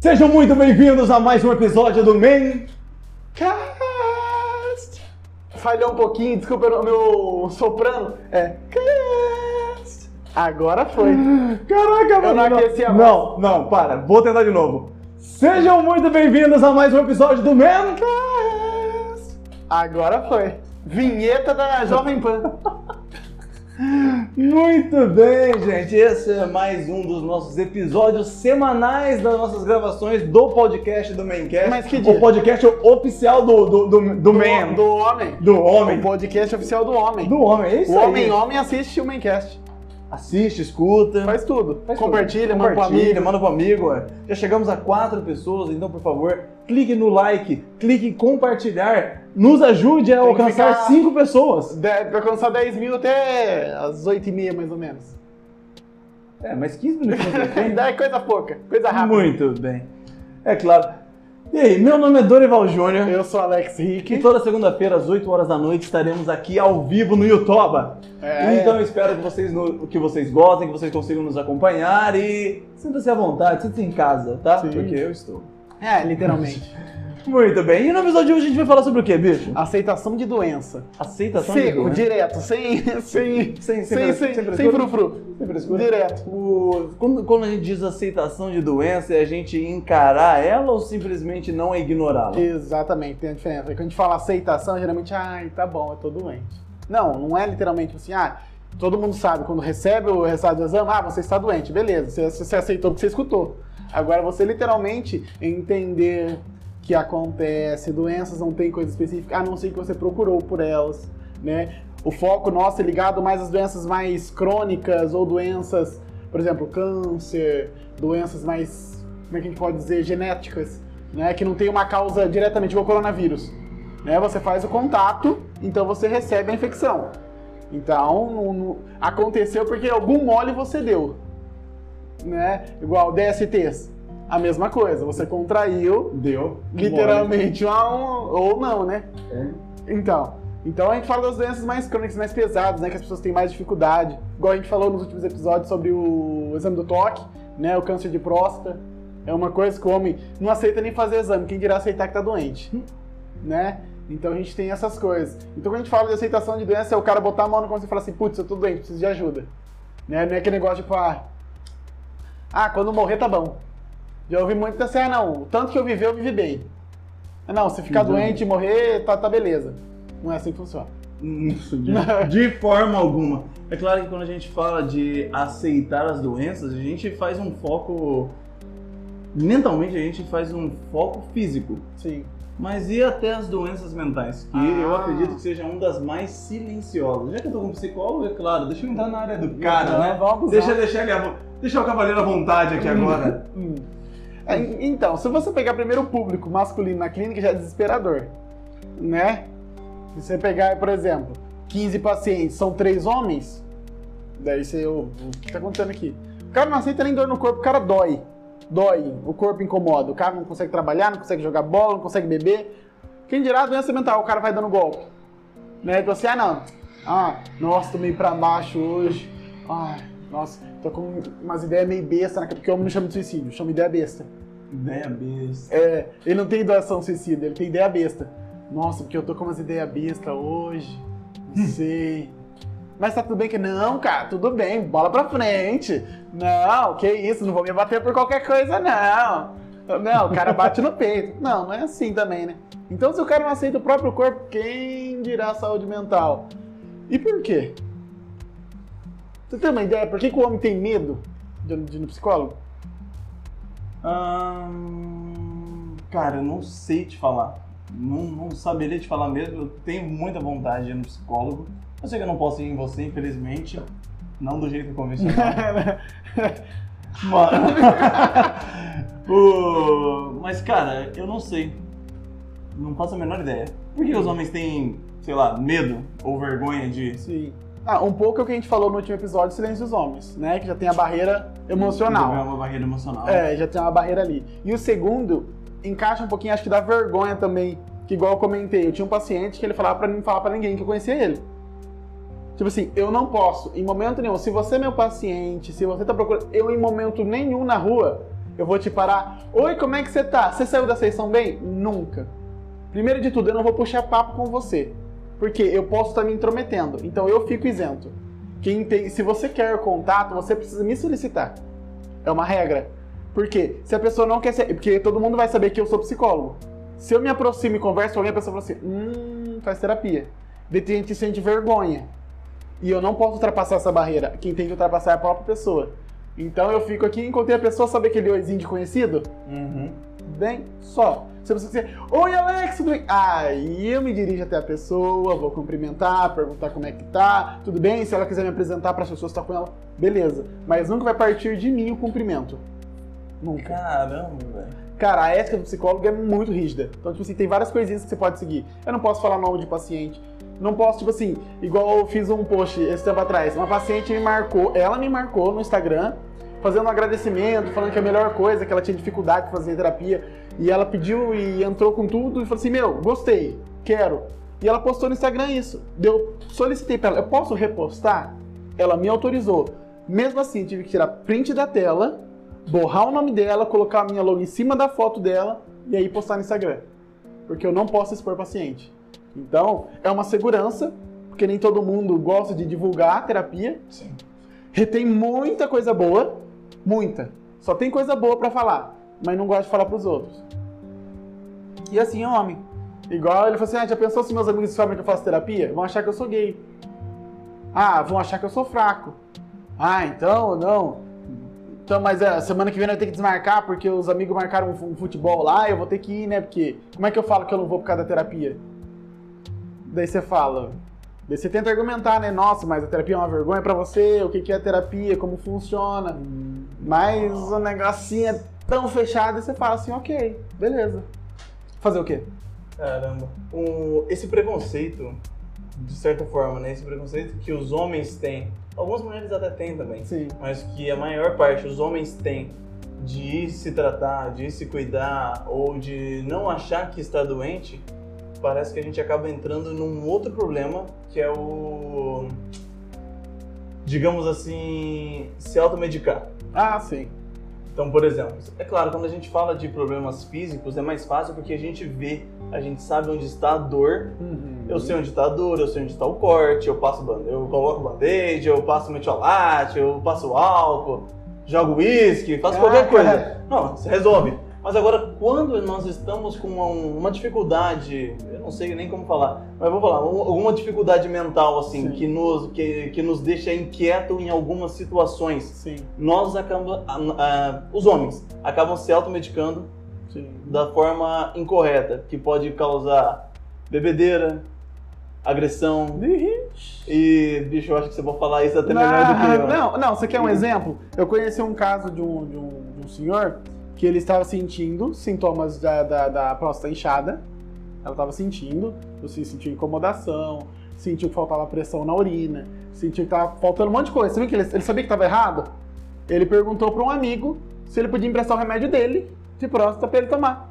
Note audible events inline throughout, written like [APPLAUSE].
Sejam muito bem-vindos a mais um episódio do Mancast. Falhou um pouquinho, desculpa o meu soprano. É. Cast. Agora foi. Caraca, Eu não mano. aqueci a Não, não, para. Vou tentar de novo. Sejam muito bem-vindos a mais um episódio do Mancast. Agora foi. Vinheta da Jovem Pan. [LAUGHS] Muito bem, gente. Esse é mais um dos nossos episódios semanais das nossas gravações do podcast do Mancast. Mas que dia? O podcast oficial do, do, do, do Man. Do homem. Do homem. O podcast oficial do homem. Do homem, é isso o aí. homem homem assiste o Maincast. Assiste, escuta. Faz tudo. Faz Compartilha, tudo. manda pro Compartilha, amigo. manda pro amigo. é. Já chegamos a quatro pessoas, então por favor, clique no like, clique em compartilhar. Nos ajude a Tem alcançar ficar- cinco pessoas. De- Vai alcançar 10 mil até as 8h30, mais ou menos. É, mas 15 minutos [LAUGHS] é coisa pouca, coisa rápida. Muito bem. É claro. E aí, meu nome é Dorival Júnior. Eu sou Alex E Rick. toda segunda-feira, às 8 horas da noite, estaremos aqui ao vivo no YouTube. É. Então eu espero que vocês, que vocês gostem, que vocês consigam nos acompanhar e sinta-se à vontade, sinta-se em casa, tá? Sim. Porque eu estou. É, literalmente. [LAUGHS] Muito bem. E no episódio de hoje a gente vai falar sobre o quê, bicho? Aceitação de doença. Aceitação de Seco, doença. direto, [LAUGHS] sem, sem, Sem- sem sem, sem, sem frufru. Sem frescura. Direto. O- quando, quando a gente diz aceitação de doença, é a gente encarar ela ou simplesmente não ignorá-la? Exatamente, tem a diferença. Quando a gente fala aceitação, geralmente, ai, tá bom, eu tô doente. Não, não é literalmente assim, ah, todo mundo sabe, quando recebe o resultado do exame, ah, você está doente, beleza, você, você aceitou porque você escutou. Agora, você literalmente entender que acontece, doenças não tem coisa específica, a não ser que você procurou por elas, né? O foco nosso é ligado mais às doenças mais crônicas ou doenças, por exemplo, câncer, doenças mais, como é que a gente pode dizer, genéticas, né? Que não tem uma causa diretamente igual o coronavírus. Né? Você faz o contato, então você recebe a infecção. Então, aconteceu porque algum mole você deu. Né? Igual DSTs. A mesma coisa, você contraiu, Deu. literalmente, uma- um, ou não, né? É. Então, então a gente fala das doenças mais crônicas, mais pesadas, né? Que as pessoas têm mais dificuldade. Igual a gente falou nos últimos episódios sobre o exame do toque, né? O câncer de próstata. É uma coisa que o homem não aceita nem fazer exame, quem dirá aceitar que tá doente. Né? Então a gente tem essas coisas. Então quando a gente fala de aceitação de doença, é o cara botar a mão no conselho e falar assim, putz, eu tô doente, preciso de ajuda. Né? Não é aquele negócio tipo, ah, ah, quando morrer tá bom. Já ouvi muito assim, ah não, o tanto que eu vivi, eu vivi bem. Não, se ficar Uhum. doente e morrer, tá, tá beleza. Não é assim que funciona. Isso, [LAUGHS] de, de forma alguma. É claro que quando a gente fala de aceitar as doenças, a gente faz um foco. Mentalmente, a gente faz um foco físico. Sim. Mas e até as doenças mentais? Que Ah. eu acredito que seja uma das mais silenciosas. Já que eu tô com psicólogo, é claro, deixa eu entrar na área do cara, Não, né? Vamos Deixa, usar. deixar ele, deixar o cavaleiro à vontade aqui agora. [LAUGHS] Hum. É, Então, se você pegar primeiro o público masculino na clínica, já é desesperador. Né? Se você pegar, por exemplo, 15 pacientes, são três homens, daí você, o, o que tá acontecendo aqui? O cara não aceita nem dor no corpo, o cara dói. Dói, o corpo incomoda, o cara não consegue trabalhar, não consegue jogar bola, não consegue beber. Quem dirá a doença mental, o cara vai dando golpe. Né? Então assim, ah não, ah, nossa, tô meio pra baixo hoje. Ai, nossa, tô com umas ideias meio besta, né? porque o homem não chama de suicídio, chama ideia besta. Ideia besta. É, ele não tem doação suicida, ele tem ideia besta. Nossa, porque eu tô com umas ideias besta hoje. Não sei. Mas tá tudo bem que não, cara, tudo bem, bola pra frente. Não, que isso, não vou me bater por qualquer coisa, não. Não, o cara bate no peito. Não, não é assim também, né? Então, se o cara não aceita o próprio corpo, quem dirá saúde mental? E por quê? Você tem uma ideia? Por que, que o homem tem medo de, de ir no psicólogo? Ahn, cara, eu não sei te falar. Não, não saberia te falar mesmo. Eu tenho muita vontade de ir no psicólogo. Eu sei que eu não posso ir em você, infelizmente. Não do jeito convencional. [LAUGHS] Mas, [LAUGHS] O- Mas, cara, eu não sei. Não faço a menor ideia. Por que os homens têm, sei lá, medo ou vergonha de. Sim. Ah, um pouco é o que a gente falou no último episódio, Silêncio dos Homens, né? Que já tem a barreira emocional. uma barreira emocional? É, já tem uma barreira ali. E o segundo, encaixa um pouquinho, acho que da vergonha também. Que igual eu comentei, eu tinha um paciente que ele falava pra não falar pra ninguém que eu conhecia ele. Tipo assim, eu não posso, em momento nenhum, se você é meu paciente, se você tá procurando, eu em momento nenhum na rua, Eu vou te parar. Oi, como é que você tá? Você saiu da sessão bem? Nunca. Primeiro de tudo, eu não vou puxar papo com você. Porque eu posso estar me intrometendo. Então eu fico isento. Quem tem, se você quer contato, você precisa me solicitar. É uma regra. Porque se a pessoa não quer ser. Porque todo mundo vai saber que eu sou psicólogo. Se eu me aproximo e converso com alguém, a pessoa fala assim: hum, faz terapia. Tem gente sente vergonha. E eu não posso ultrapassar essa barreira. Quem tem que ultrapassar é a própria pessoa. Então eu fico aqui, encontrei a pessoa, sabe aquele oizinho de conhecido? Uhum. Bem, só. Se você dizer, oi Alex, tudo bem? Aí eu me dirijo até a pessoa, vou cumprimentar, perguntar como é que tá, tudo bem? Se ela quiser me apresentar para as pessoas que estão com ela, beleza. Mas nunca vai partir de mim o cumprimento. Nunca. Caramba, velho. Cara, a ética do psicólogo é muito rígida. Então, tipo assim, tem várias coisinhas que você pode seguir. Eu não posso falar nome de paciente. Não posso, tipo assim, igual eu fiz um post esse tempo atrás. Uma paciente me marcou, ela me marcou no Instagram, fazendo um agradecimento, falando que é a melhor coisa, que ela tinha dificuldade de fazer terapia. E ela pediu e entrou com tudo e falou assim: Meu, gostei, quero. E ela postou no Instagram isso. Eu solicitei para ela, eu posso repostar? Ela me autorizou. Mesmo assim, tive que tirar print da tela, borrar o nome dela, colocar a minha logo em cima da foto dela e aí postar no Instagram. Porque eu não posso expor paciente. Então, é uma segurança, porque nem todo mundo gosta de divulgar a terapia. Sim. Retém muita coisa boa, muita. Só tem coisa boa para falar, mas não gosta de falar pros outros. E assim é homem. Igual ele falou assim: ah, já pensou se meus amigos descobrem que eu faço terapia? Vão achar que eu sou gay. Ah, vão achar que eu sou fraco. Ah, então, não. Então, mas a semana que vem eu vou ter que desmarcar porque os amigos marcaram um futebol lá, eu vou ter que ir, né? Porque como é que eu falo que eu não vou por causa da terapia? Daí você fala, daí você tenta argumentar, né? Nossa, mas a terapia é uma vergonha para você, o que é a terapia, como funciona. Mas o negocinho é tão fechado e você fala assim, ok, beleza. Fazer o quê? Caramba. Um, esse preconceito, de certa forma, né? Esse preconceito que os homens têm, algumas mulheres até têm também, Sim. mas que a maior parte os homens têm de ir se tratar, de ir se cuidar ou de não achar que está doente, parece que a gente acaba entrando num outro problema que é o. digamos assim. se automedicar. Ah, sim. Então, por exemplo, é claro, quando a gente fala de problemas físicos é mais fácil porque a gente vê, a gente sabe onde está a dor. Uhum. Eu sei onde está a dor, eu sei onde está o corte, eu passo eu coloco band-aid, eu passo metiolate, eu passo álcool, jogo uísque, faço Ah, qualquer coisa. cara. Não, você resolve. Mas agora, quando nós estamos com uma, uma dificuldade, eu não sei nem como falar, mas vou falar, um- alguma dificuldade mental assim Sim. que nos que, que nos deixa inquieto em algumas situações, Sim, nós acabamos, ah, ah, os homens acabam se automedicando sim. da forma incorreta, que pode causar bebedeira, agressão e, bicho, eu acho que você pode falar isso até melhor do que eu. Não, não, você quer um exemplo? Eu conheci um caso de um, de um, de um senhor que ele estava sentindo sintomas da, da, da próstata inchada. Ela estava sentindo, você sentiu incomodação, sentiu que faltava pressão na urina, sentiu que estava faltando um monte de coisa. Você viu que ele, ele sabia que estava errado? Ele perguntou para um amigo se ele podia emprestar o remédio dele de próstata para ele tomar.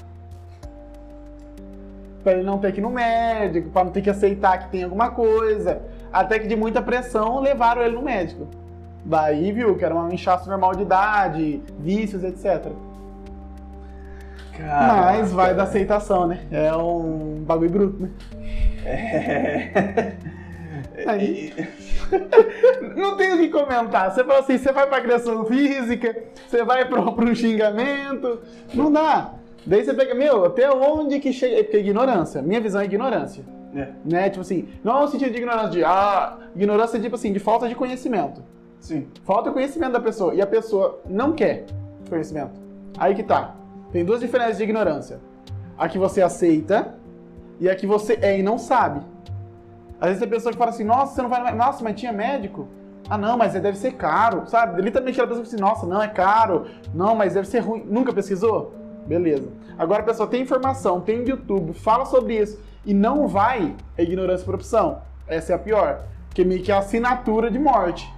Para ele não ter que ir no médico, para não ter que aceitar que tem alguma coisa. Até que de muita pressão levaram ele no médico. Daí viu que era um inchaço normal de idade, vícios, etc. Caraca. Mas vai da aceitação, né? É um bagulho bruto, né? É. Aí. [LAUGHS] Não tem o que comentar. Você fala assim, você vai pra agressão física, você vai pro, pro xingamento. Não dá. Daí você pega, meu, até onde que chega. Porque é ignorância. Minha visão é ignorância. É, Né? Tipo assim, não é no sentido de ignorância de, ah, ignorância tipo assim, de falta de conhecimento. sim. Falta conhecimento da pessoa e a pessoa não quer conhecimento. Aí que tá. Tem duas diferenças de ignorância. A que você aceita e a que você é e não sabe. Às vezes tem pessoa que fala assim, nossa, você não vai. Nossa, mas tinha médico? Ah, não, mas deve ser caro, sabe? Literalmente pessoa que diz, nossa, não, é caro. Não, mas deve ser ruim. Nunca pesquisou? Beleza. Agora a pessoa tem informação, tem YouTube, fala sobre isso e não vai, é ignorância por opção. Essa é a pior. Que meio que é a assinatura de morte.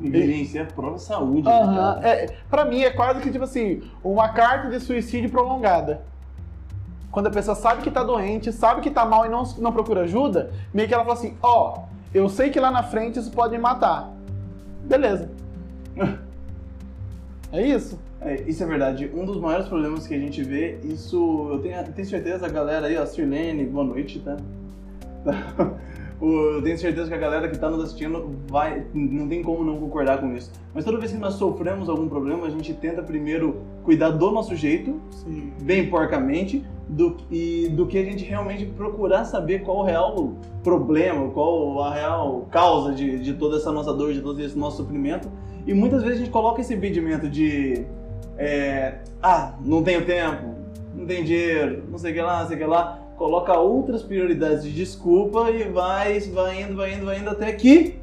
Evidência é prova saúde. Aham. cara? É, pra mim é quase que tipo assim, uma carta de suicídio prolongada. Quando a pessoa sabe que tá doente, sabe que tá mal e não, não procura ajuda, meio que ela fala assim, ó, eu sei que lá na frente isso pode me matar. Beleza. [LAUGHS] É isso. É, isso é verdade. Um dos maiores problemas que a gente vê, isso eu tenho, eu tenho certeza, a galera aí, ó, Sirlene, boa noite, tá? [LAUGHS] Eu tenho certeza que a galera que está nos assistindo vai, não tem como não concordar com isso. Mas toda vez que nós sofremos algum problema, a gente tenta primeiro cuidar do nosso jeito, Sim. bem porcamente, do, e do que a gente realmente procurar saber qual o real problema, qual a real causa de, de toda essa nossa dor, de todo esse nosso sofrimento. E muitas vezes a gente coloca esse impedimento de é, ah, não tenho tempo, não tenho dinheiro, não sei o que lá, não sei o que lá. Coloca outras prioridades de desculpa e vai, vai indo, vai indo, vai indo até que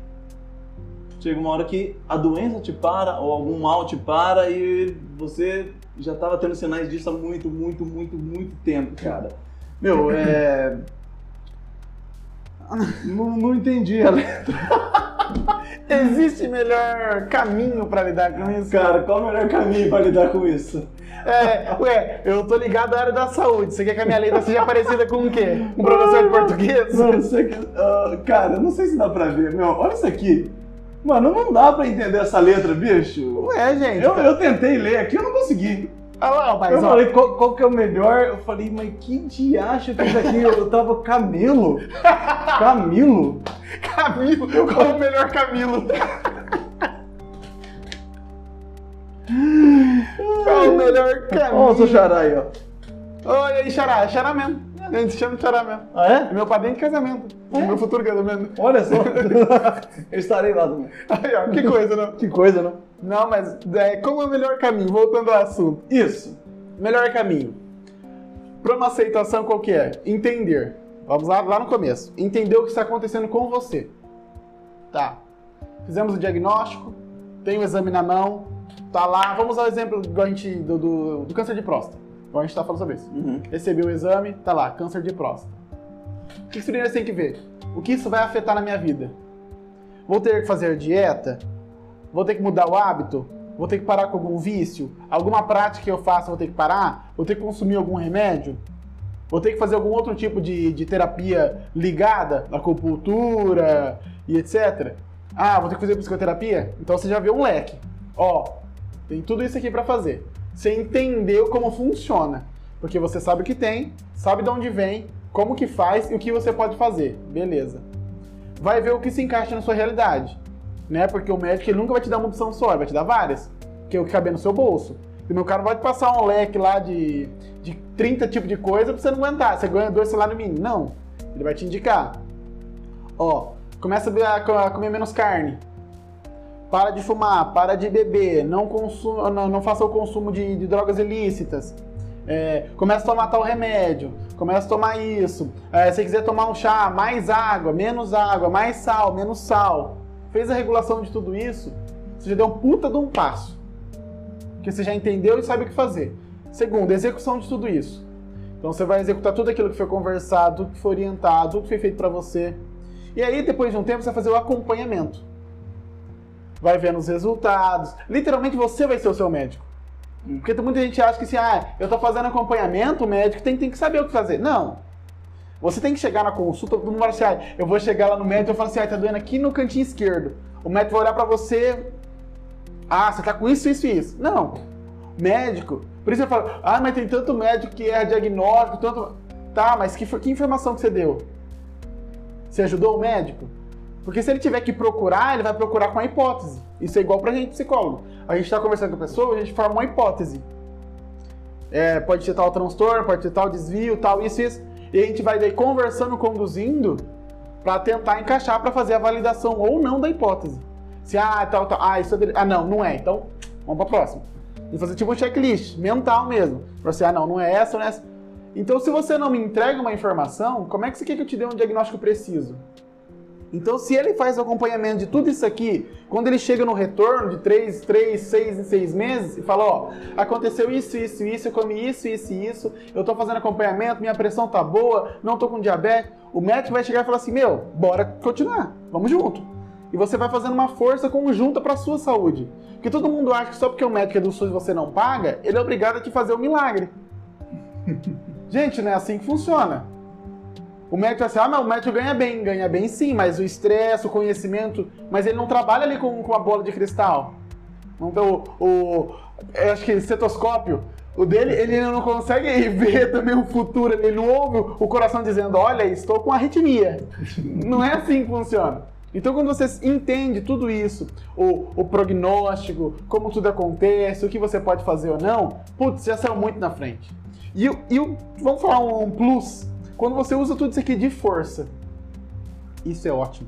chega uma hora que a doença te para ou algum mal te para e você já estava tendo sinais disso há muito, muito, muito, muito tempo, cara. Meu, é. [LAUGHS] Não, não entendi a letra. [LAUGHS] Existe melhor caminho pra lidar com isso? Cara, qual o melhor caminho para lidar com isso? É, ué, eu tô ligado à área da saúde. Você quer que a minha letra seja parecida com o quê? Um professor de português? Mano, isso aqui. ah, cara, não sei se dá pra ver. Meu, olha isso aqui. Mano, não dá pra entender essa letra, bicho. Ué, gente. Eu, eu tentei ler aqui, eu não consegui. Olha lá, mas eu ó, falei, qual, qual que é o melhor? Eu falei, mas que diacho que é isso aqui? Eu tava Camilo. [LAUGHS] Camilo? Camilo, qual o melhor Camilo? Qual o melhor Camilo? Ó, o seu xará aí, ó. Oi, aí, Xará, é Xará mesmo. A gente chama de Xará mesmo. Ah, É é? meu padrinho de casamento. É meu futuro casamento. Olha só. [LAUGHS] eu estarei lá também. Aí, ó, que coisa, não? Que coisa, não? Não, mas é, como é o melhor caminho? Voltando ao assunto. Isso. Melhor caminho. Para uma aceitação qual que é? Entender. Vamos lá, lá no começo. Entender o que está acontecendo com você. Tá. Fizemos o diagnóstico, tem o exame na mão, tá lá. Vamos ao exemplo gente, do, do, do câncer de próstata. Igual a gente tá falando sobre isso. Uhum. Recebi o exame, tá lá, câncer de próstata. O que que primeiro você tem que ver? O que isso vai afetar na minha vida? Vou ter que fazer dieta? Vou ter que mudar o hábito? Vou ter que parar com algum vício? Alguma prática que eu faça vou ter que parar? Vou ter que consumir algum remédio? Vou ter que fazer algum outro tipo de, de terapia ligada? Acupuntura e etc. Ah, vou ter que fazer psicoterapia? Então você já vê um leque. Ó, tem tudo isso aqui para fazer. Você entendeu como funciona. Porque você sabe o que tem, sabe de onde vem, como que faz e o que você pode fazer. Beleza. Vai ver o que se encaixa na sua realidade. Né? Porque o médico nunca vai te dar uma opção só, ele vai te dar várias. Que é o que caber no seu bolso. E meu cara vai te passar um leque lá de, de 30 tipos de coisa pra você não aguentar. Você ganha dois salários mínimos. Não. Ele vai te indicar. Ó, começa a co- a comer menos carne. Para de fumar, para de beber, não, consuma, não, não faça o consumo de, de drogas ilícitas. É, começa a tomar tal remédio, começa a tomar isso. É, se quiser tomar um chá, mais água, menos água, mais sal, menos sal. Fez a regulação de tudo isso, você já deu um puta de um passo. Porque você já entendeu e sabe o que fazer. Segundo, execução de tudo isso. Então você vai executar tudo aquilo que foi conversado, que foi orientado, que foi feito para você. E aí, depois de um tempo, você vai fazer o acompanhamento. Vai vendo os resultados. Literalmente, você vai ser o seu médico. Porque muita gente acha que assim, ah, eu tô fazendo acompanhamento, o médico tem, tem que saber o que fazer. Não. Você tem que chegar na consulta, todo mundo vai assim, ah, eu vou chegar lá no médico e falar assim, ah, tá doendo aqui no cantinho esquerdo. O médico vai olhar pra você, ah, você tá com isso, isso e isso. Não. Médico, por isso eu falo, ah, mas tem tanto médico que erra diagnóstico, tanto... Tá, mas que, que informação que você deu? Você ajudou o médico? Porque se ele tiver que procurar, ele vai procurar com a hipótese. Isso é igual pra gente, psicólogo. A gente tá conversando com a pessoa, a gente forma uma hipótese. É, pode ter tal transtorno, pode ter tal desvio, tal isso, isso. E a gente vai daí conversando, conduzindo, pra tentar encaixar pra fazer a validação ou não da hipótese. Se, ah, tal, tal, ah, isso é... Ah, não, não é. Então, vamos pra próxima. E fazer tipo um checklist, mental mesmo. Pra você, ah, não, não é essa, não é essa. Então, se você não me entrega uma informação, como é que você quer que eu te dê um diagnóstico preciso? Então, se ele faz o acompanhamento de tudo isso aqui, quando ele chega no retorno de 3, 3, 6 em 6 meses e fala, ó, aconteceu isso, isso, isso, eu comi isso, isso e isso, eu tô fazendo acompanhamento, minha pressão tá boa, não tô com diabetes, o médico vai chegar e falar assim, meu, bora continuar, vamos junto. E você vai fazendo uma força conjunta para sua saúde. Porque todo mundo acha que só porque o médico é do SUS e você não paga, ele é obrigado a te fazer um milagre. [LAUGHS] Gente, não é assim que funciona. O médico assim, ah, mas o médico ganha bem, ganha bem sim, mas o estresse, o conhecimento, mas ele não trabalha ali com, com a bola de cristal. Não tem o, o eu acho que estetoscópio. O dele, ele não consegue [LAUGHS] ver também o futuro, ele não ouve o coração dizendo, olha, estou com arritmia. [LAUGHS] Não é assim que funciona. Então, quando você entende tudo isso, o, o prognóstico, como tudo acontece, o que você pode fazer ou não, putz, já saiu muito na frente. E, e vamos falar um, um plus, quando você usa tudo isso aqui de força, isso é ótimo.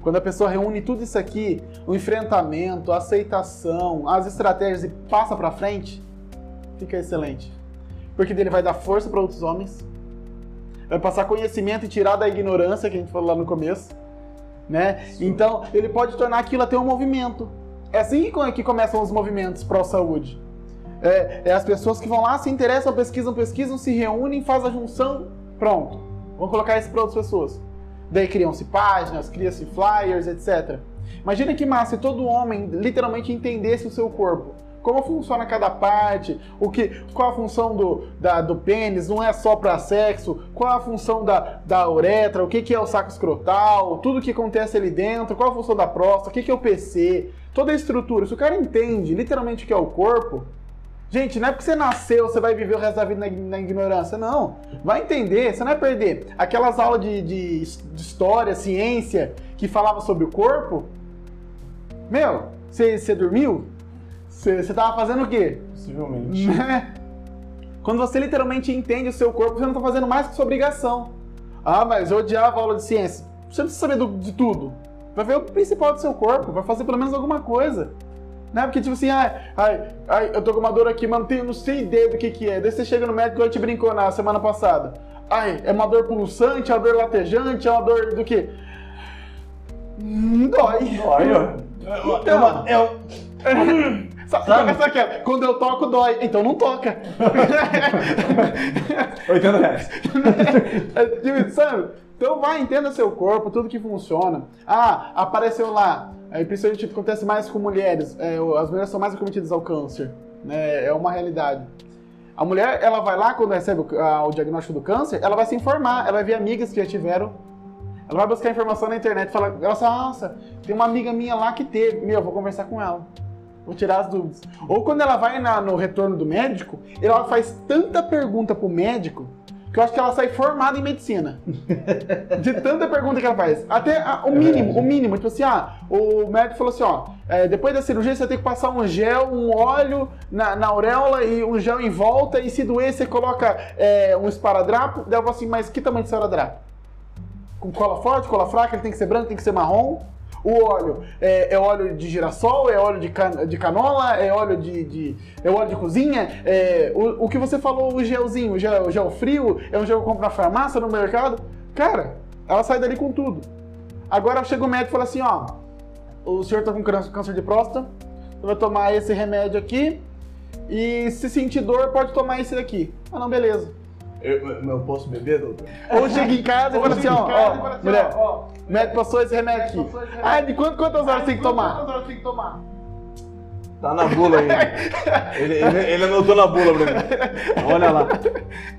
Quando a pessoa reúne tudo isso aqui, o enfrentamento, a aceitação, as estratégias e passa para frente, fica excelente. Porque dele vai dar força para outros homens, vai passar conhecimento e tirar da ignorância que a gente falou lá no começo, né? Então, ele pode tornar aquilo até um movimento. É assim que começam os movimentos pró-saúde. É, é, as pessoas que vão lá, se interessam, pesquisam, pesquisam, se reúnem, fazem a junção, pronto. Vamos colocar isso para outras pessoas. Daí criam-se páginas, cria-se flyers, etc. Imagina que massa se todo homem literalmente entendesse o seu corpo. Como funciona cada parte, o que, qual a função do, da, do pênis, não é só para sexo, qual a função da, da uretra, o que, que é o saco escrotal, tudo que acontece ali dentro, qual a função da próstata, o que, que é o PC, toda a estrutura. Se o cara entende literalmente o que é o corpo, Gente, não é porque você nasceu, você vai viver o resto da vida na, na ignorância. Não. Vai entender, você não vai perder. Aquelas aulas de, de, de história, ciência, que falava sobre o corpo. Meu, você, você dormiu? Você, você tava fazendo o quê? Possivelmente. [LAUGHS] Né? Quando você literalmente entende o seu corpo, você não tá fazendo mais que sua obrigação. Ah, mas eu odiava a aula de ciência. Você não precisa saber do, de tudo. Vai ver o principal do seu corpo, vai fazer pelo menos alguma coisa. Né? Porque, tipo assim, ai, ai, ai, eu tô com uma dor aqui, mas não, tenho, não sei ideia do que que é. Daí você chega no médico e te brincou na semana passada. Ai, é uma dor pulsante, é uma dor latejante, é uma dor do quê? Hum, dói. Dói, ó. Então, é, é, [LAUGHS] Sabe, sabe? sabe é? Quando eu toco, dói. Então não toca. [LAUGHS] 80 reais. [LAUGHS] É, tipo, sabe? Então vai, entenda seu corpo, tudo que funciona. Ah, apareceu lá. Aí principalmente acontece mais com mulheres. É, as mulheres são mais acometidas ao câncer. Né? É uma realidade. A mulher, ela vai lá quando recebe o, a, o diagnóstico do câncer, ela vai se informar, ela vai ver amigas que já tiveram. Ela vai buscar informação na internet fala, nossa, tem uma amiga minha lá que teve. Meu, eu vou conversar com ela. Vou tirar as dúvidas. Ou quando ela vai na, no retorno do médico, ela faz tanta pergunta pro médico que eu acho que ela sai formada em medicina. De tanta pergunta que ela faz. Até a, o mínimo, o mínimo. Tipo assim, ah, o médico falou assim, ó, é, depois da cirurgia você tem que passar um gel, um óleo na, na auréola e um gel em volta, e se doer você coloca é, um esparadrapo. Daí eu assim, mas que tamanho de esparadrapo? Com cola forte, cola fraca, ele tem que ser branco, tem que ser marrom. O óleo é, é, óleo de girassol, é óleo de, can, de canola, é óleo de, de, é óleo de cozinha. É, o, o que você falou, o gelzinho, o gel, o gel frio, é um gel que eu compro na farmácia, no mercado. Cara, ela sai dali com tudo. Agora chega o médico e fala assim, ó, o senhor tá com câncer de próstata, vai tomar esse remédio aqui, e se sentir dor, pode tomar esse daqui. Ah, não, beleza. Eu, eu posso beber, doutor? Ou chega em casa e fala assim, ó, ó, assim, mulher, ó, o médico passou esse remédio aqui. Ah, de quanto, quantas horas tem que tomar? Quantas horas tem que tomar? Tá na bula aí. ele, ele, ele anotou na bula pra mim. Olha lá.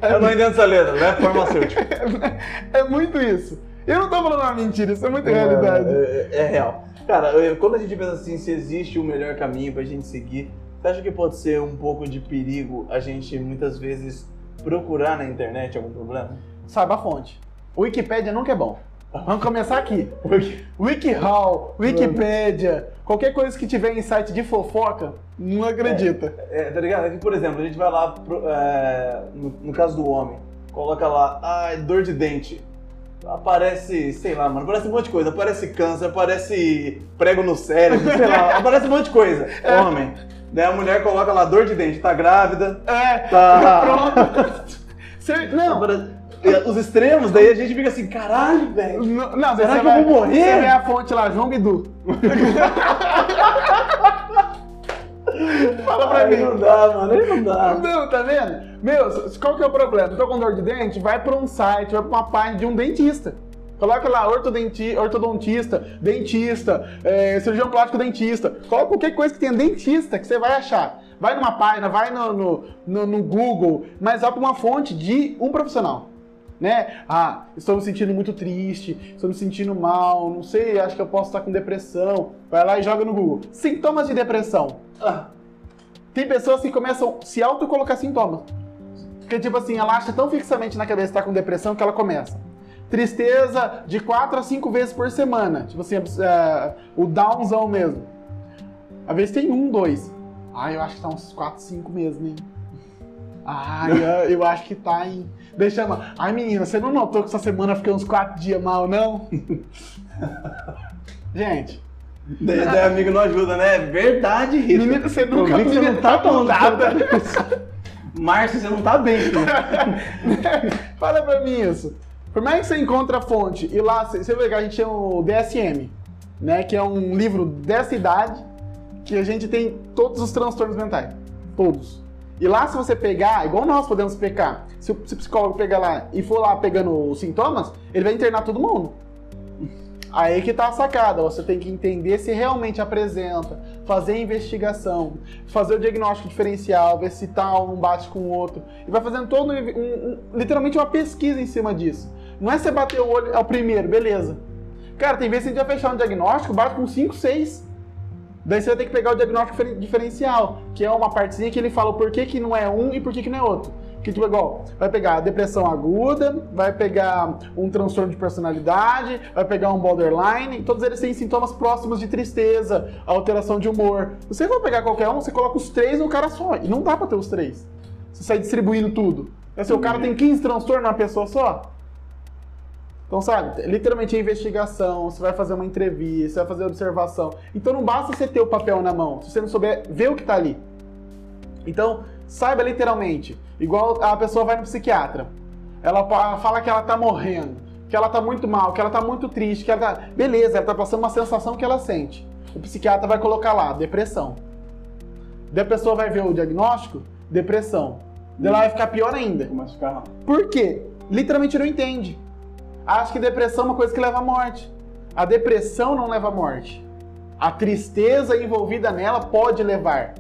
Eu não entendo essa letra, não é farmacêutico. É muito isso. Eu não tô falando uma mentira, isso é muito é, realidade. É, é, real. Cara, quando a gente pensa assim, se existe o melhor caminho pra gente seguir, você acha que pode ser um pouco de perigo a gente muitas vezes procurar na internet algum problema? Saiba a fonte. O Wikipedia nunca é bom. Vamos começar aqui. WikiHow, Wikipedia, qualquer coisa que tiver em site de fofoca, não acredita. É, é tá ligado? É que, por exemplo, a gente vai lá, pro, é, no, no, caso do homem, coloca lá, ah, dor de dente. Aparece, sei lá, mano, aparece um monte de coisa. Aparece câncer, aparece prego no cérebro, sei lá, [LAUGHS] aparece um monte de coisa. É. Homem. Daí a mulher coloca lá dor de dente, tá grávida. É, tá. [LAUGHS] Pronto. Não, os extremos, daí a gente fica assim, caralho, velho. Não, não será que vai, eu vou morrer? Você vê a fonte lá, João Bidu. [LAUGHS] Fala pra Ai, mim. Não dá, mano, não dá. Não, tá vendo? Meu, qual que é o problema? Tô com dor de dente? Vai pra um site, vai pra uma página de um dentista. Coloca lá ortodenti, ortodontista, dentista, é, cirurgião plástico dentista. Coloca qualquer coisa que tenha dentista que você vai achar. Vai numa página, vai no, no, no, no Google, mas vai pra uma fonte de um profissional né? Ah, estou me sentindo muito triste, estou me sentindo mal, não sei, acho que eu posso estar com depressão. Vai lá e joga no Google. Sintomas de depressão. Ah, Tem pessoas que começam a se autocolocar sintomas. Porque, tipo assim, ela acha tão fixamente na cabeça que tá com depressão que ela começa. Tristeza de 4 a 5 vezes por semana. Tipo assim, é, o downzão mesmo. Às vezes tem um, dois. Ah, eu acho que tá uns 4, 5 mesmo, hein? Ah, eu, eu acho que tá em. Deixa eu. Ai, menina, você não notou que essa semana eu fiquei uns 4 dias mal, não? [LAUGHS] Gente, daí, daí amigo não ajuda, né? Verdade, Rita. menina, você Eu nunca vi que você não tá tomando nada. conta. Márcio, você não tá bem, filho. [LAUGHS] Fala pra mim isso. Por mais que você encontre a fonte e lá, você vê que a gente chama o DSM, né? Que é um livro dessa idade que a gente tem todos os transtornos mentais. Todos. E lá, se você pegar, igual nós podemos pegar, se o, psicólogo pegar lá e for lá pegando os sintomas, ele vai internar todo mundo. Aí que tá a sacada, você tem que entender se realmente apresenta, fazer a investigação, fazer o diagnóstico diferencial, ver se tal um bate com o outro. E vai fazendo todo um, um- literalmente uma pesquisa em cima disso. Não é você bater o olho ao primeiro, beleza. Cara, tem vezes que a gente vai fechar um diagnóstico, bate com 5, 6. Daí você vai ter que pegar o diagnóstico diferen- diferencial, que é uma partezinha que ele fala o porquê que não é um e por que que não é outro. Que tipo, igual, vai pegar depressão aguda, vai pegar um transtorno de personalidade, vai pegar um borderline, todos eles têm sintomas próximos de tristeza, alteração de humor. Você for pegar qualquer um, você coloca os três no cara só. E não dá pra ter os três. Você sai distribuindo tudo. Se o cara tem 15 transtornos numa pessoa só, então, sabe, literalmente é investigação, você vai fazer uma entrevista, você vai fazer observação. Então não basta você ter o papel na mão, se você não souber ver o que tá ali. Então, saiba literalmente, igual a pessoa vai no psiquiatra. Ela fala que ela tá morrendo, que ela tá muito mal, que ela tá muito triste, que ela tá. Beleza, ela tá passando uma sensação que ela sente. O psiquiatra vai colocar lá, depressão. Daí a pessoa vai ver o diagnóstico, depressão. Daí ela vai ficar pior ainda. Começa a ficar. Por quê? Literalmente não entende. Acha que depressão é uma coisa que leva à morte. A depressão não leva à morte. A tristeza envolvida nela pode levar.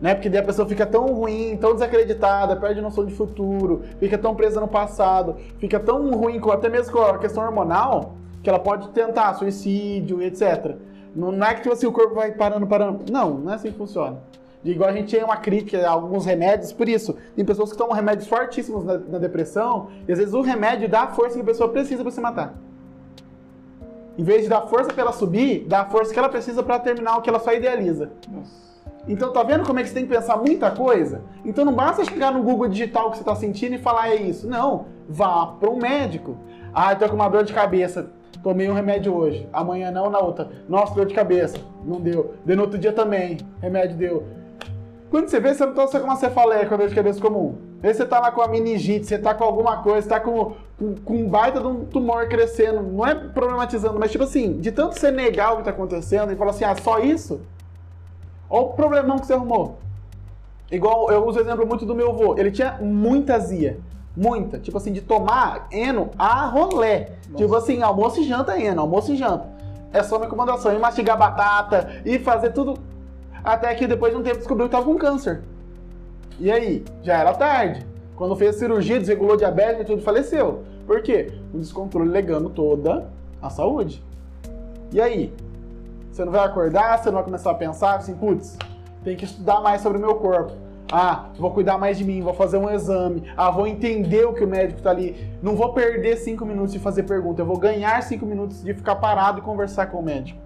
Né? Porque daí a pessoa fica tão ruim, tão desacreditada, perde noção de futuro, fica tão presa no passado, fica tão ruim, até mesmo com a questão hormonal, que ela pode tentar suicídio etc. Não não é que tipo assim, o corpo vai parando, parando. Não, não é assim que funciona. Igual a gente tem uma crítica a alguns remédios, por isso, tem pessoas que tomam remédios fortíssimos na, na depressão, e às vezes o remédio dá a força que a pessoa precisa para se matar. Em vez de dar força para ela subir, dá a força que ela precisa para terminar o que ela só idealiza. Nossa. Então tá vendo como é que você tem que pensar muita coisa? Então não basta chegar no Google digital que você tá sentindo e falar é isso. Não, vá para um médico. Ah, eu tô com uma dor de cabeça. Tomei um remédio hoje. Amanhã não, na outra. Nossa, dor de cabeça. Não deu. Deu no outro dia também. Remédio deu. Quando você vê, você não tá só com uma cefaleia, com a dor de cabeça comum. Aí você tá lá com a meningite, você tá com alguma coisa, você tá com, com, com um baita de um tumor crescendo. Não é problematizando, mas tipo assim, de tanto você negar o que tá acontecendo e falar assim, ah, só isso? Olha o problemão que você arrumou. Igual, eu uso o exemplo muito do meu avô. Ele tinha muita azia. Muita. Tipo assim, de tomar eno a rolé. Tipo assim, almoço e janta eno, almoço e janta. É só uma recomendação. E mastigar batata, e fazer tudo. Até que depois de um tempo descobriu que tava com câncer. E aí? Já era tarde. Quando fez a cirurgia, desregulou diabetes e tudo, faleceu. Por quê? Um descontrole legando toda a saúde. E aí? Você não vai acordar, você não vai começar a pensar assim, putz, tem que estudar mais sobre o meu corpo. Ah, vou cuidar mais de mim, vou fazer um exame. Ah, vou entender o que o médico tá ali. Não vou perder cinco minutos de fazer pergunta, eu vou ganhar cinco minutos de ficar parado e conversar com o médico.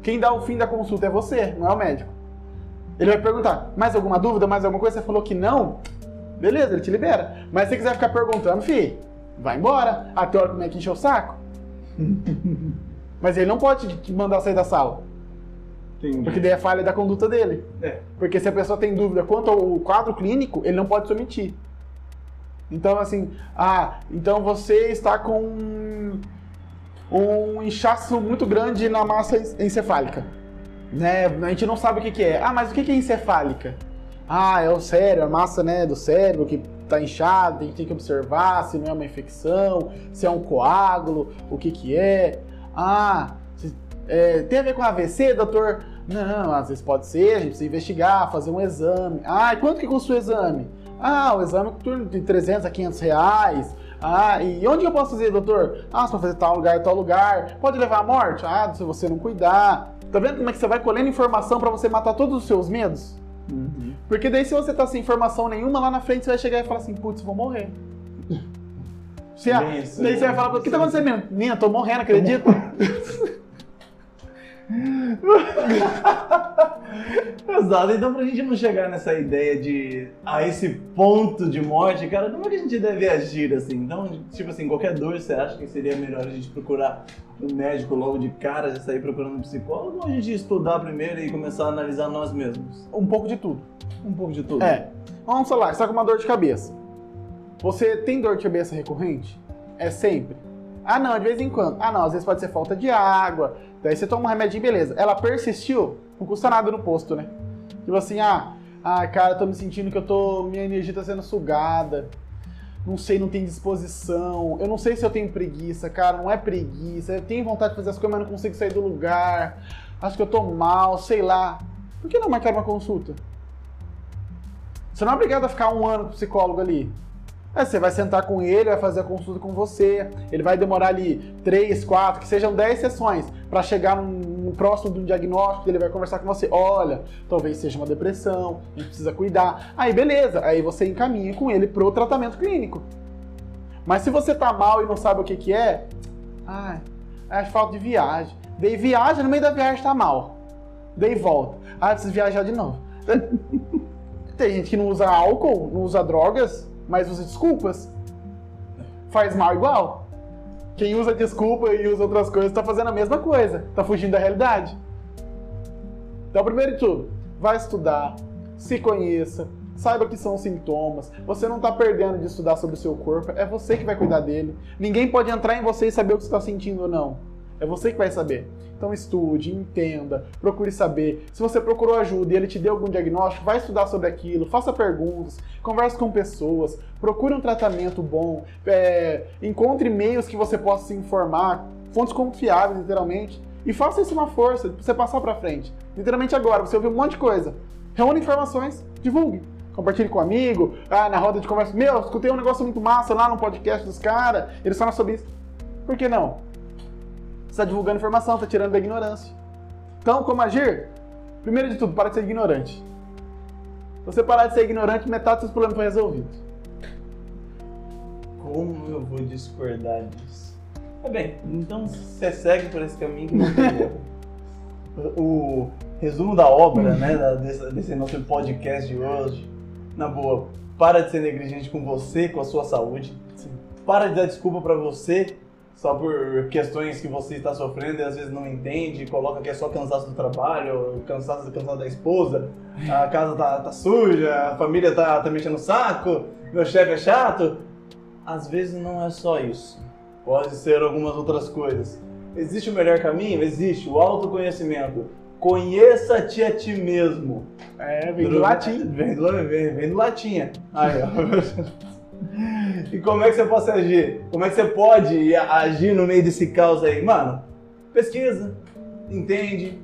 Quem dá o fim da consulta é você, não é o médico. Ele vai perguntar, mais alguma dúvida, mais alguma coisa? Você falou que não? Beleza, ele te libera. Mas se você quiser ficar perguntando, fi, vai embora. Até a hora que o médico encher o saco. [LAUGHS] Mas ele não pode te mandar sair da sala. Entendi. Porque daí é falha da conduta dele. É. Porque se a pessoa tem dúvida quanto ao quadro clínico, ele não pode se omitir. Então, assim, ah, então você está com um inchaço muito grande na massa encefálica. Né? A gente não sabe o que, que é. Ah, mas o que, que é encefálica? Ah, é o cérebro, a massa né, do cérebro que está inchada, gente tem que observar se não é uma infecção, se é um coágulo, o que, que é. Ah, se- é, tem a ver com AVC, doutor? Não, às vezes pode ser, a gente precisa investigar, fazer um exame. Ah, e quanto que custa o exame? Ah, o exame custa de 300 a 500 reais. Ah, e onde eu posso fazer, doutor? Ah, você pode fazer tal lugar, tal lugar. Pode levar à morte? Ah, se você não cuidar. Tá vendo como é que você vai colhendo informação pra você matar todos os seus medos? Porque daí se você tá sem informação nenhuma, lá na frente você vai chegar e falar assim, putz, vou morrer. Você, daí você vai falar, o que tá acontecendo? Menina, tô morrendo, acredita? [LAUGHS] Exato, então pra gente não chegar nessa ideia de a esse ponto de morte, cara, como é que a gente deve agir assim? Então, tipo assim, qualquer dor você acha que seria melhor a gente procurar um médico logo de cara, já sair procurando um psicólogo, ou a gente estudar primeiro e começar a analisar nós mesmos? um pouco de tudo. Um pouco de tudo. É. Vamos falar, você tá com uma dor de cabeça. Você tem dor de cabeça recorrente? É sempre? Ah, não, de vez em quando. Ah, não, às vezes pode ser falta de água. Daí você toma um remedinho, beleza. Ela persistiu, não custa nada no posto, né? Tipo assim, ah, ah, cara, tô me sentindo que eu tô. Minha energia tá sendo sugada. Não sei, não tem disposição. Eu não sei se eu tenho preguiça, cara. Não é preguiça. Eu tenho vontade de fazer as coisas, mas não consigo sair do lugar. Acho que eu tô mal, sei lá. Por que não marcar uma consulta? Você não é obrigado a ficar um ano com o psicólogo ali. É, você vai sentar com ele, vai fazer a consulta com você. Ele vai demorar ali três, quatro, que sejam dez sessões para chegar no, próximo do diagnóstico. Ele vai conversar com você. Olha, talvez seja uma depressão, a gente precisa cuidar. Aí beleza, aí você encaminha com ele pro tratamento clínico. Mas se você tá mal e não sabe o que que é, ai, é falta de viagem. Dei viagem, no meio da viagem tá mal. Dei volta. Ah, preciso viajar de novo. [LAUGHS] Tem gente que não usa álcool, não usa drogas, mas usa desculpas. Faz mal igual. Quem usa desculpa e usa outras coisas tá fazendo a mesma coisa. Tá fugindo da realidade. Então, primeiro de tudo, vai estudar, se conheça, saiba que são sintomas. Você não tá perdendo de estudar sobre o seu corpo, é você que vai cuidar dele. Ninguém pode entrar em você e saber o que você está sentindo ou não. É você que vai saber. Então estude, entenda, procure saber. Se você procurou ajuda e ele te deu algum diagnóstico, vai estudar sobre aquilo, faça perguntas, converse com pessoas, procure um tratamento bom, é, encontre meios que você possa se informar, fontes confiáveis, literalmente, e faça isso uma força pra você passar pra frente. Literalmente agora, você ouviu um monte de coisa. Reúne informações, divulgue. Compartilhe com um amigo, ah, na roda de conversa. Meu, escutei um negócio muito massa lá no podcast dos caras, eles falam sobre isso. Por que não? Você está divulgando informação, está tirando da ignorância. Então, como agir? Primeiro de tudo, para de ser ignorante. Se você parar de ser ignorante, metade dos seus problemas estão resolvidos. Como eu vou discordar disso? É bem, então você segue por esse caminho que não tem. [LAUGHS] O resumo da obra, né, desse, desse nosso podcast de hoje, na boa, para de ser negligente com você, com a sua saúde. Sim. Para de dar desculpa pra você só por questões que você está sofrendo e às vezes não entende, coloca que é só cansaço do trabalho, cansaço, cansaço da esposa, a casa tá, tá suja, a família tá, tá mexendo o saco, meu chefe é chato. Às vezes não é só isso. Pode ser algumas outras coisas. Existe o melhor caminho? Existe. O autoconhecimento. Conheça-te a ti mesmo. É, vem do latim. [LAUGHS] Vem do, vem, vem do latinha. Aí, ó. [LAUGHS] E como é que você pode agir? Como é que você pode agir no meio desse caos aí? Mano, pesquisa, entende,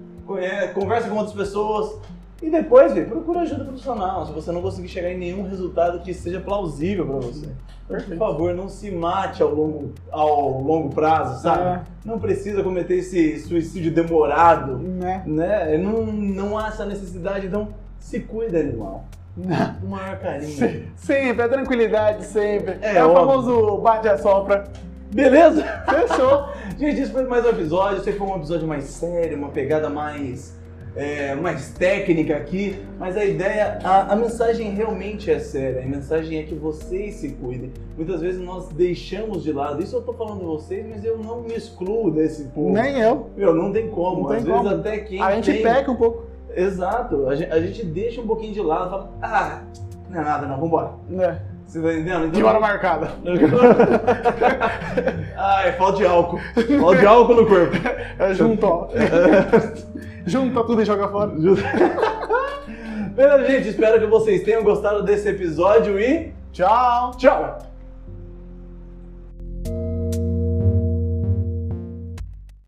conversa com outras pessoas e depois, velho, procura ajuda profissional se você não conseguir chegar em nenhum resultado que seja plausível pra você. Por favor, não se mate ao longo, ao longo prazo, sabe? É. Não precisa cometer esse suicídio demorado, Né? né? Não, não há essa necessidade, então se cuida, animal. [LAUGHS] Com o maior carinho. Se- Sempre, é tranquilidade, sempre. É, É, o famoso bate a sopra. Beleza? Fechou. [LAUGHS] Gente, esse foi mais um episódio. Esse foi um episódio mais sério, uma pegada mais, é, mais técnica aqui. Mas a ideia, a, a mensagem realmente é séria. A mensagem é que vocês se cuidem. Muitas vezes nós deixamos de lado. Isso eu tô falando de vocês, mas eu não me excluo desse povo. Nem eu. Meu, não tem como. Não tem Às como. vezes até quem A gente tem... peca um pouco. Exato. A gente, a gente deixa um pouquinho de lado e fala, ah, não é nada não, vambora. Né? Você tá entendendo? Então, De hora marcada. Ai, [LAUGHS] falta de álcool. Falta de álcool no corpo. [LAUGHS] É junto, ó. [LAUGHS] Junta tudo e joga fora. [LAUGHS] Beleza, gente. Espero que vocês tenham gostado desse episódio e Tchau. tchau!